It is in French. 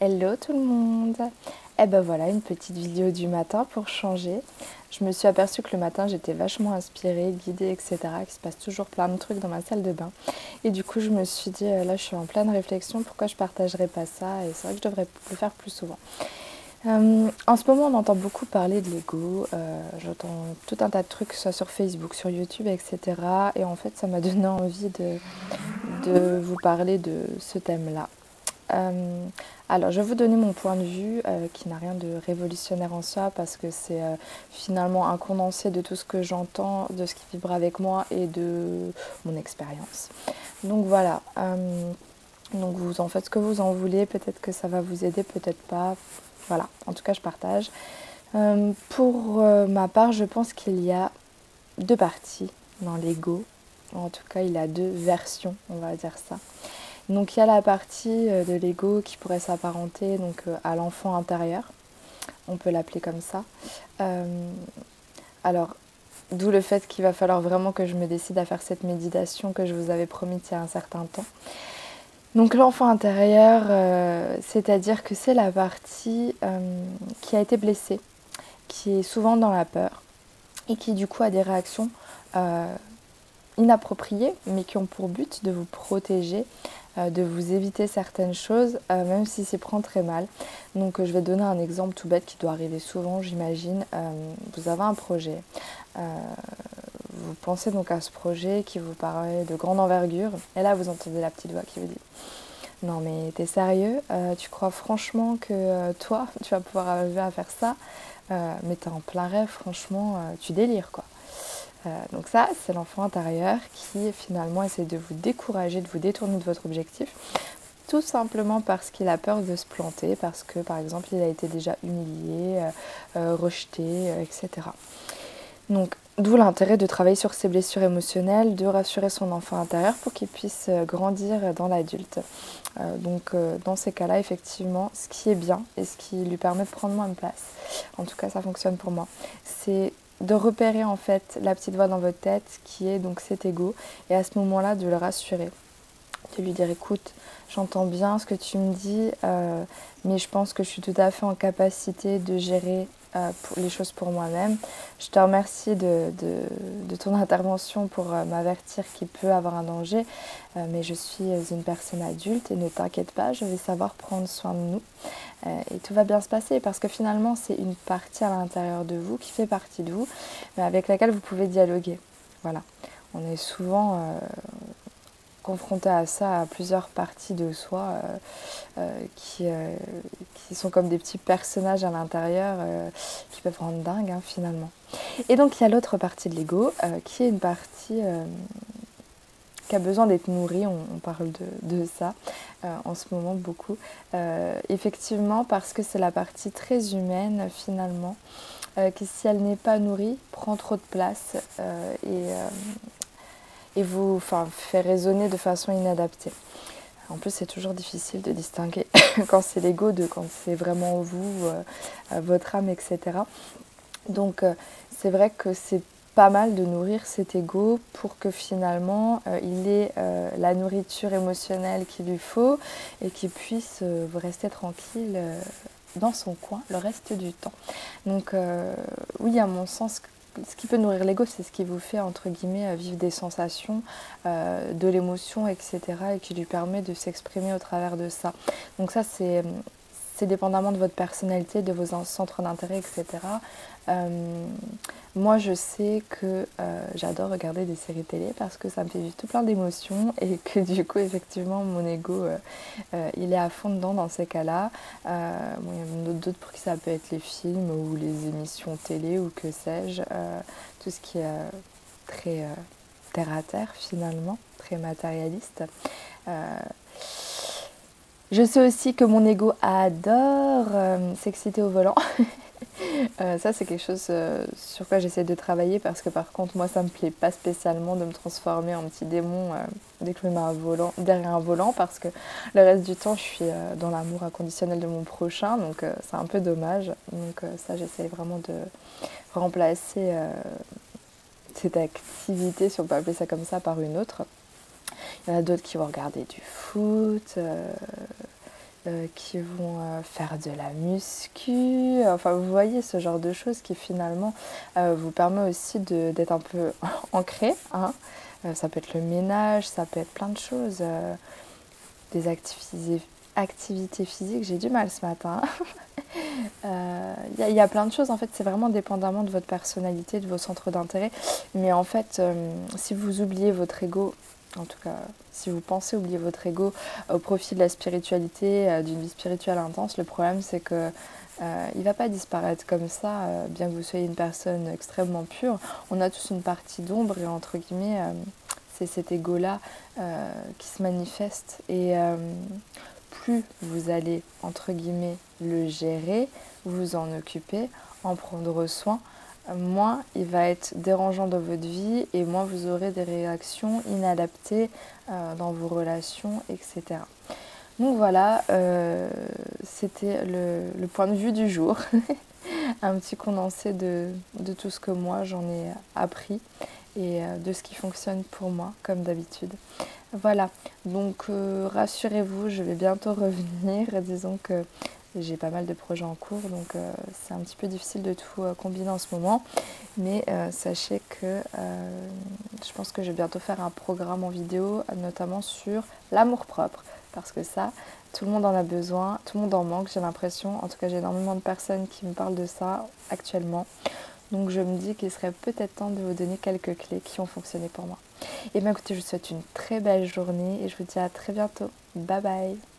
Hello tout le monde Eh ben voilà, une petite vidéo du matin pour changer. Je me suis aperçue que le matin j'étais vachement inspirée, guidée, etc. Qu'il se passe toujours plein de trucs dans ma salle de bain. Et du coup je me suis dit, euh, là je suis en pleine réflexion, pourquoi je partagerais pas ça? Et c'est vrai que je devrais le faire plus souvent. Euh, en ce moment, on entend beaucoup parler de l'ego. Euh, j'entends tout un tas de trucs, soit sur Facebook, sur YouTube, etc. Et en fait, ça m'a donné envie de, de vous parler de ce thème-là. Euh, alors, je vais vous donner mon point de vue euh, qui n'a rien de révolutionnaire en soi parce que c'est euh, finalement un condensé de tout ce que j'entends, de ce qui vibre avec moi et de mon expérience. Donc voilà. donc vous en faites ce que vous en voulez. Peut-être que ça va vous aider, peut-être pas. Voilà. En tout cas, je partage. pour ma part, je pense qu'il y a deux parties dans l'ego. En tout cas, il a deux versions, on va dire ça. Donc il y a la partie euh, de l'ego qui pourrait s'apparenter donc euh, à l'enfant intérieur, on peut l'appeler comme ça. Euh, alors d'où le fait qu'il va falloir vraiment que je me décide à faire cette méditation que je vous avais promis il y a un certain temps. Donc l'enfant intérieur, c'est-à-dire que c'est la partie qui a été blessée, qui est souvent dans la peur et qui du coup a des réactions inappropriées, mais qui ont pour but de vous protéger de vous éviter certaines choses, euh, même si c'est prend très mal. Donc euh, je vais donner un exemple tout bête qui doit arriver souvent, j'imagine. vous avez un projet. vous pensez donc à ce projet qui vous paraît de grande envergure. Et là, vous entendez la petite voix qui vous dit non mais t'es sérieux? Tu crois franchement que toi, tu vas pouvoir arriver à faire ça? Mais t'es en plein rêve, franchement, tu délires quoi. Euh, donc ça, c'est l'enfant intérieur qui finalement essaie de vous décourager, de vous détourner de votre objectif, tout simplement parce qu'il a peur de se planter, parce que par exemple il a été déjà humilié, euh, euh, rejeté, etc. Donc d'où l'intérêt de travailler sur ses blessures émotionnelles, de rassurer son enfant intérieur pour qu'il puisse grandir dans l'adulte. donc dans ces cas-là, effectivement, ce qui est bien et ce qui lui permet de prendre moins de place, en tout cas ça fonctionne pour moi, c'est de repérer en fait la petite voix dans votre tête qui est donc cet ego et à ce moment-là de le rassurer, de lui dire écoute, j'entends bien ce que tu me dis, euh, mais je pense que je suis tout à fait en capacité de gérer euh, les choses pour moi-même. Je te remercie de, ton intervention pour euh, m'avertir qu'il peut avoir un danger, mais je suis une personne adulte et ne t'inquiète pas, je vais savoir prendre soin de nous. et tout va bien se passer parce que finalement c'est une partie à l'intérieur de vous qui fait partie de vous, mais avec laquelle vous pouvez dialoguer. Voilà. On est souvent confronté à ça, à plusieurs parties de soi euh, euh, qui, euh, qui, sont comme des petits personnages à l'intérieur qui peuvent rendre dingue hein, finalement. Et donc il y a l'autre partie de l'ego qui est une partie qui a besoin d'être nourrie, on, parle de, de ça en ce moment beaucoup. effectivement parce que c'est la partie très humaine finalement. qui si elle n'est pas nourrie prend trop de place et, et vous enfin, fait résonner de façon inadaptée. En plus, c'est toujours difficile de distinguer quand c'est l'ego de quand c'est vraiment vous, euh, euh, votre âme, etc. Donc, euh, c'est vrai que c'est pas mal de nourrir cet ego pour que finalement il ait la nourriture émotionnelle qu'il lui faut et qu'il puisse rester tranquille dans son coin le reste du temps. Donc, oui, à mon sens, ce qui peut nourrir l'ego, c'est ce qui vous fait, entre guillemets, euh, vivre des sensations, euh, de l'émotion, etc. et qui lui permet de s'exprimer au travers de ça. Donc ça, c'est c'est dépendamment de votre personnalité, de vos centres d'intérêt, etc. Euh, moi, je sais que euh, j'adore regarder des séries télé parce que ça me fait vivre tout plein d'émotions et que du coup, effectivement, mon ego, euh, il est à fond dedans dans ces cas-là. il y a d'autres pour qui ça peut être les films ou les émissions télé ou que sais-je, tout ce qui est très terre à terre finalement, très matérialiste. Je sais aussi que mon ego adore euh, s'exciter au volant. Euh, ça, c'est quelque chose euh, sur quoi j'essaie de travailler parce que par contre, moi, ça me plaît pas spécialement de me transformer en petit démon dès que je me mets un volant, derrière un volant parce que le reste du temps, je suis dans l'amour inconditionnel de mon prochain, donc c'est un peu dommage. Donc, ça, j'essaie vraiment de remplacer cette activité, si on peut appeler ça comme ça, par une autre. Il y en a d'autres qui vont regarder du foot. Euh, qui vont faire de la muscu. Enfin, vous voyez ce genre de choses qui finalement vous permet aussi d'être un peu ancré. Hein. ça peut être le ménage, ça peut être plein de choses. des activités, physiques, j'ai du mal ce matin. Il euh, y, a plein de choses, en fait, c'est vraiment dépendamment de votre personnalité, de vos centres d'intérêt. Mais en fait, euh, si vous oubliez votre ego, en tout cas, si vous pensez oublier votre ego au profit de la spiritualité, euh, d'une vie spirituelle intense, le problème c'est que il ne va pas disparaître comme ça, bien que vous soyez une personne extrêmement pure. On a tous une partie d'ombre et entre guillemets, c'est cet ego-là qui se manifeste. Et plus vous allez, entre guillemets, le gérer, vous en occuper, en prendre soin, moins il va être dérangeant dans votre vie et moins vous aurez des réactions inadaptées euh, dans vos relations, etc. Donc voilà, euh, c'était le, point de vue du jour. Un petit condensé de, tout ce que moi j'en ai appris et euh, de ce qui fonctionne pour moi, comme d'habitude. Voilà, donc rassurez-vous, je vais bientôt revenir. Disons que j'ai pas mal de projets en cours, donc euh, c'est un petit peu difficile de tout euh, combiner en ce moment. Mais sachez que je pense que je vais bientôt faire un programme en vidéo, notamment sur l'amour propre. Parce que ça, tout le monde en a besoin, tout le monde en manque, j'ai l'impression. En tout cas, j'ai énormément de personnes qui me parlent de ça actuellement. Donc je me dis qu'il serait peut-être temps de vous donner quelques clés qui ont fonctionné pour moi. Et bien écoutez, je vous souhaite une très belle journée et je vous dis à très bientôt. Bye bye